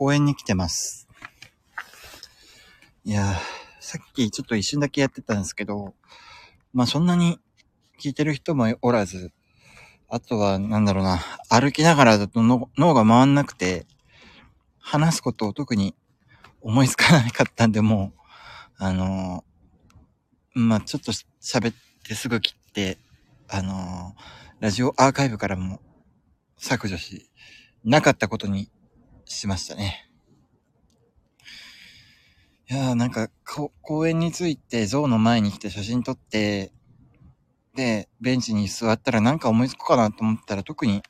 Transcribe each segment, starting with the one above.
公園に来てます。いやー、さっきちょっと一瞬だけやってたんですけど、まあそんなに聞いてる人もおらず、あとはなんだろうな、歩きながらだとの脳が回んなくて、話すことを特に思いつかなかったんで、もう、あのーまあちょっと喋ってすぐ切って、あのーラジオアーカイブからも削除し、なかったことにしましたね。いやーなんか、公園に着いて象の前に来て写真撮って、で、ベンチに座ったらなんか思いつくかなと思ったら特に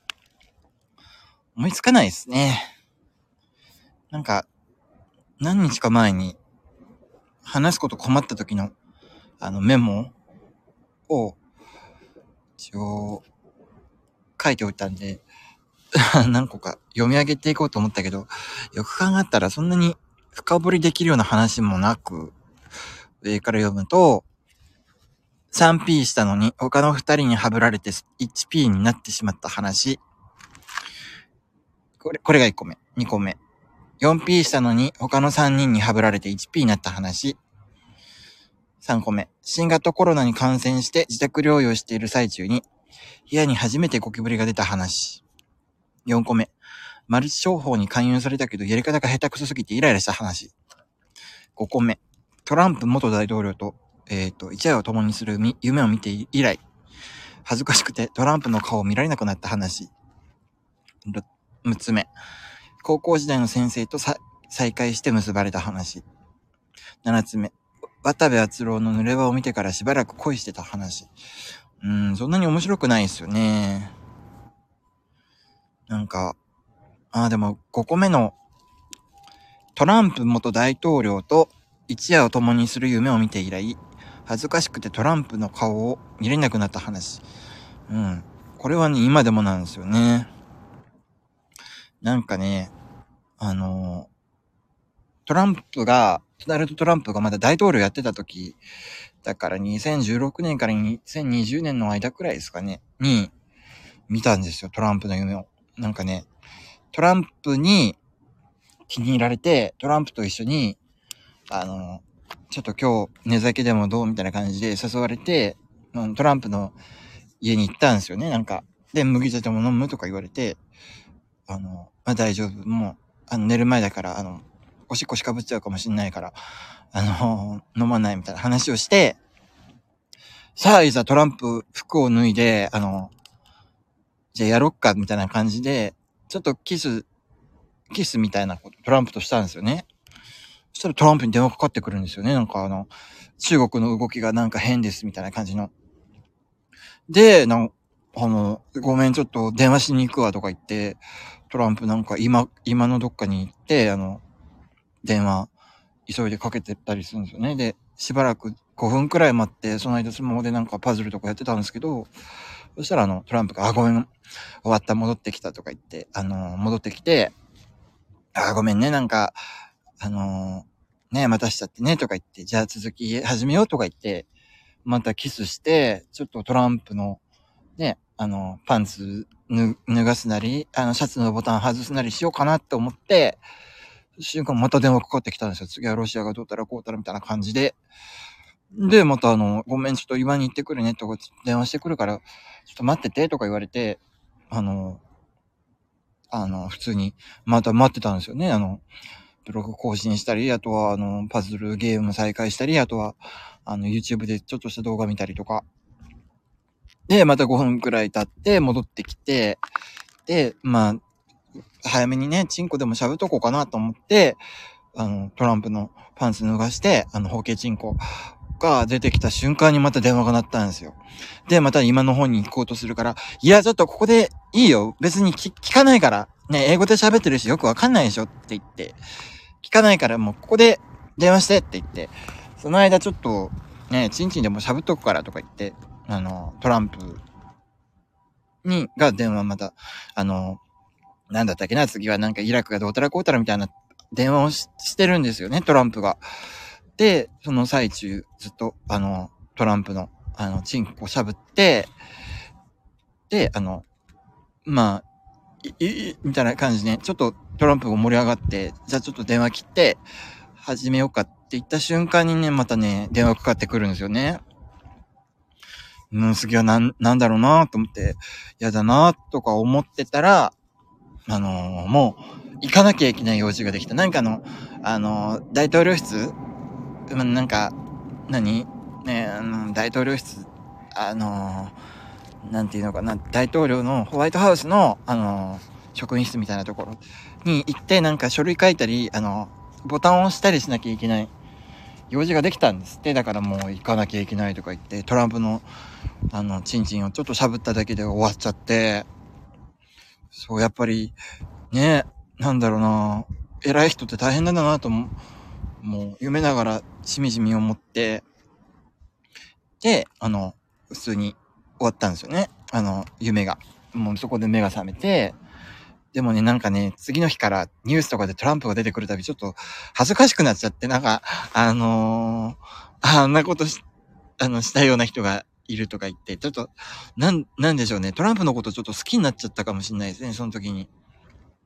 思いつかないですね。なんか、何日か前に話すこと困った時のあのメモを一応書いておいたんで、何個か読み上げていこうと思ったけど、よく考えたらそんなに深掘りできるような話もなく、上から読むと、3P したのに他の2人にハブられて 1P になってしまった話。これ、これが1個目。2個目。4P したのに他の3人にハブられて 1P になった話。3個目。新型コロナに感染して自宅療養している最中に部屋に初めてゴキブリが出た話。4個目。マルチ商法に勧誘されたけどやり方が下手くそすぎてイライラした話。5個目。トランプ元大統領と、えっ、と、一夜を共にする夢を見て以来、恥ずかしくてトランプの顔を見られなくなった話。6つ目。高校時代の先生と再会して結ばれた話。7つ目。渡部篤郎の濡れ場を見てからしばらく恋してた話。うん、そんなに面白くないですよね。なんか、ああ、でも5個目のトランプ元大統領と一夜を共にする夢を見て以来、恥ずかしくてトランプの顔を見れなくなった話。うん。これはね、今でもなんですよね。なんかね、あのートランプが、ドナルド・トランプがまだ大統領やってた時、だから2016年から2020年の間くらいですかね、に見たんですよ、トランプの夢を。なんかね、トランプに気に入られて、トランプと一緒に、あの、ちょっと今日寝酒でもどうみたいな感じで誘われて、トランプの家に行ったんですよね、なんか。で、麦茶でも飲むとか言われて、あの、まあ、大丈夫。もう、あの、寝る前だから、あの、おしっこしかぶっちゃうかもしんないから、あの、飲まないみたいな話をして、さあ、いざトランプ服を脱いで、あの、じゃあやろっか、みたいな感じで、ちょっとキス、キスみたいなことトランプとしたんですよね。そしたらトランプに電話かかってくるんですよね。なんかあの、中国の動きがなんか変です、みたいな感じの。で、なんあの、ごめん、ちょっと電話しに行くわとか言って、トランプなんか今、今のどっかに行って、あの、電話、急いでかけてったりするんですよね。で、しばらく5分くらい待って、その間スマホでなんかパズルとかやってたんですけど、そしたらあの、トランプが、あ、ごめん、終わった、戻ってきたとか言って、あの、戻ってきて、あ、ごめんね、なんか、あの、ね、待たしちゃってね、とか言って、じゃあ続き始めようとか言って、またキスして、ちょっとトランプの、ね、あの、パンツ脱がすなり、あの、シャツのボタン外すなりしようかなって思って、瞬間また電話かかってきたんですよ。次はロシアがどうたらこうたらみたいな感じで。で、またあの、ごめん、ちょっと今に行ってくるねとか電話してくるから、ちょっと待っててとか言われて、あの、あの、普通に、また待ってたんですよね。あの、ブログ更新したり、あとはあの、パズルゲーム再開したり、あとは、あの、YouTube でちょっとした動画見たりとか。で、また5分くらい経って戻ってきて、で、まあ、早めにね、チンコでもしゃぶっとこうかなと思って、あの、トランプのパンツ脱がして、あの、包茎チンコが出てきた瞬間にまた電話が鳴ったんですよ。で、また今の方に行こうとするから、いや、ちょっとここでいいよ。別に聞かないから。ね、英語で喋ってるしよくわかんないでしょって言って。聞かないからもうここで電話してって言って。その間ちょっと、ね、チンチンでもしゃぶっとくからとか言って、あの、トランプに、が電話また、あの、なんだったっけな、次はなんかイラクがどうたらこうたらみたいな電話をしてるんですよね、トランプが。で、その最中、ずっと、あの、トランプの、あの、チンコをしゃぶって、で、あの、まあ、い、い、みたいな感じで、ちょっとトランプが盛り上がって、じゃあちょっと電話切って、始めようかって言った瞬間にね、またね、電話かかってくるんですよね。うん、次はなん、なんだろうなと思って、嫌だなとか思ってたら、あのー、もう、行かなきゃいけない用事ができた。なんかの、あのー、大統領室なんか、何？ね、大統領室、あのー、なんていうのかな、大統領のホワイトハウスの、あの職員室みたいなところに行って、なんか書類書いたり、あの、ボタンを押したりしなきゃいけない。用事ができたんですって。だからもう行かなきゃいけないとか言って、トランプの、あの、チンチンをちょっとしゃぶっただけで終わっちゃって、そう、やっぱり、ね、なんだろうな、偉い人って大変なんだなとも、もう夢ながらしみじみ思って、で、あの、普通に終わったんですよね。あの、夢が。もうそこで目が覚めて、でもね、なんかね、次の日からニュースとかでトランプが出てくるたび、ちょっと恥ずかしくなっちゃって、なんか、あのー、あんなことし、あの、したような人がいるとか言って、ちょっと、なん、なんでしょうね。トランプのことちょっと好きになっちゃったかもしれないですね、その時に。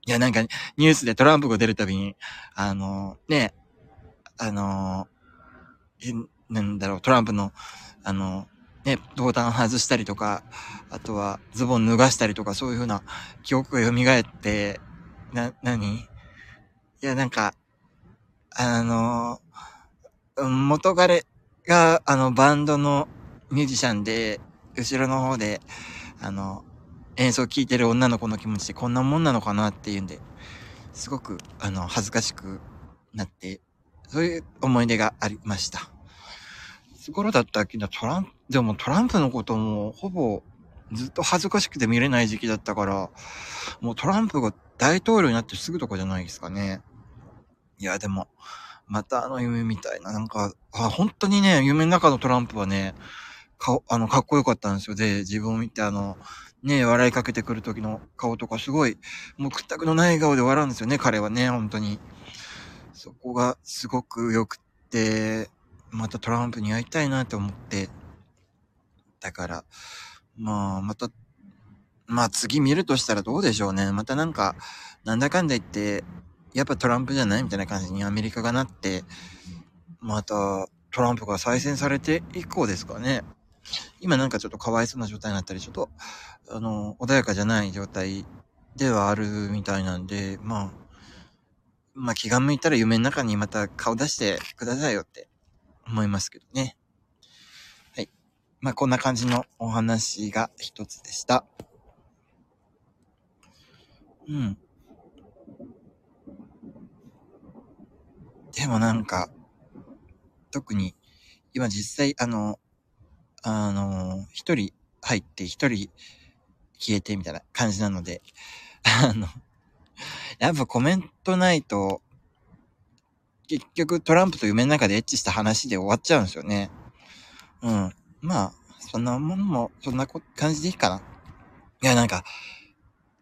いや、なんか、ニュースでトランプが出るたびに、あのー、ね、あのー、なんだろう、トランプの、あのね、ボタン外したりとか、あとはズボン脱がしたりとか、そういう風な記憶が蘇って、な、なにいや、なんか、あの、元彼が、あの、バンドのミュージシャンで、後ろの方で、あの、演奏聴いてる女の子の気持ちってこんなもんなのかなっていうんで、すごく、あの、恥ずかしくなって、そういう思い出がありました。つ頃だったっけな、トランプ、でもトランプのこともほぼずっと恥ずかしくて見れない時期だったから、もうトランプが大統領になってすぐとかじゃないですかね。いや、でも、またあの夢みたいな、なんか、あ、本当にね、夢の中のトランプはね、顔、あの、かっこよかったんですよ。で、自分を見てあの、ね、笑いかけてくる時の顔とかすごい、もう屈託のない顔で笑うんですよね、彼はね、本当に。そこがすごく良くて、またトランプに会いたいなって思って、だから、まあ、また、まあ次見るとしたらどうでしょうね。またなんか、なんだかんだ言って、やっぱトランプじゃないみたいな感じにアメリカがなって、またトランプが再選されて以降ですかね。今なんかちょっとかわいそうな状態になったり、ちょっと、あの、穏やかじゃない状態ではあるみたいなんで、まあ、まあ気が向いたら夢の中にまた顔出してくださいよって思いますけどね。はい。まあ、こんな感じのお話が一つでした。うん。でもなんか、特に、今実際、あの、あの、一人入って一人消えてみたいな感じなので、あの、やっぱコメントないと、結局トランプと夢の中でエッチした話で終わっちゃうんですよね。うん。まあ、そんなもんも、そんな感じでいいかな。いや、なんか、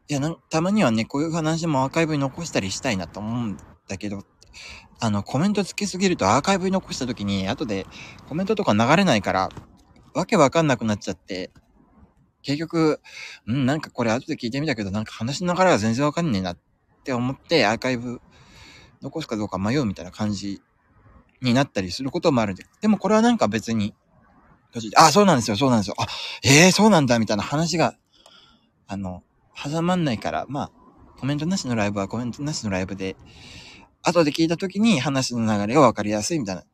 いやな、たまにはね、こういう話もアーカイブに残したりしたいなと思うんだけど、あの、コメントつけすぎるとアーカイブに残した時に、後でコメントとか流れないから、わけわかんなくなっちゃって、結局、うん、なんかこれ後で聞いてみたけど、なんか話の流れが全然わかんねえなっって思って、アーカイブ残すかどうか迷うみたいな感じになったりすることもあるんで。でもこれはなんか別に、あ、そうなんですよ、そうなんですよ。あ、ええー、そうなんだ、みたいな話が、あの、挟まんないから、まあ、コメントなしのライブはコメントなしのライブで、後で聞いた時に話の流れがわかりやすいみたいな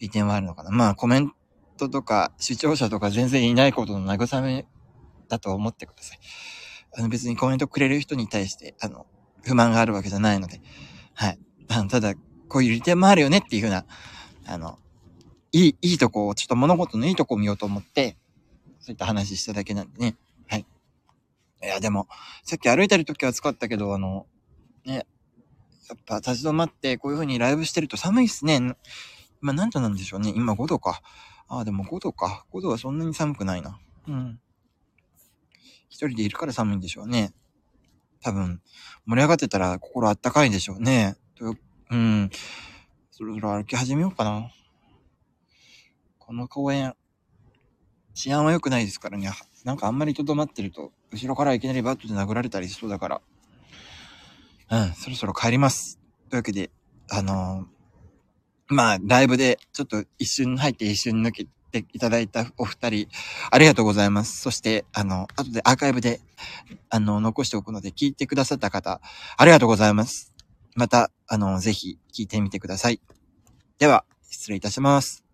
意見はあるのかな。まあ、コメントとか視聴者とか全然いないことの慰めだと思ってください。あの別にコメントくれる人に対して、あの、不満があるわけじゃないので、はい。あの、ただ、こういう利点もあるよねっていうふうな、あの、いい、いいとこを、ちょっと物事のいいとこを見ようと思って、そういった話しただけなんでね。はい。いや、でも、さっき歩いてる時は暑かったけど、あの、ね、やっぱ立ち止まってこういう風にライブしてると寒いっすね。今何度なんでしょうね。今5度か。ああ、でも5度か。5度はそんなに寒くないな。うん。一人でいるから寒いんでしょうね。多分、盛り上がってたら心あったかいんでしょうね。うん。そろそろ歩き始めようかな。この公園、治安は良くないですからね。なんかあんまりとどまってると、後ろからいきなりバットで殴られたりしそうだから。うん、そろそろ帰ります。というわけで、あのー、まあ、ライブでちょっと一瞬入って一瞬抜けていただいたお二人、ありがとうございます。そして、あの、後でアーカイブで、あの、残しておくので、聞いてくださった方、ありがとうございます。また、あの、ぜひ聞いてみてください。では、失礼いたします。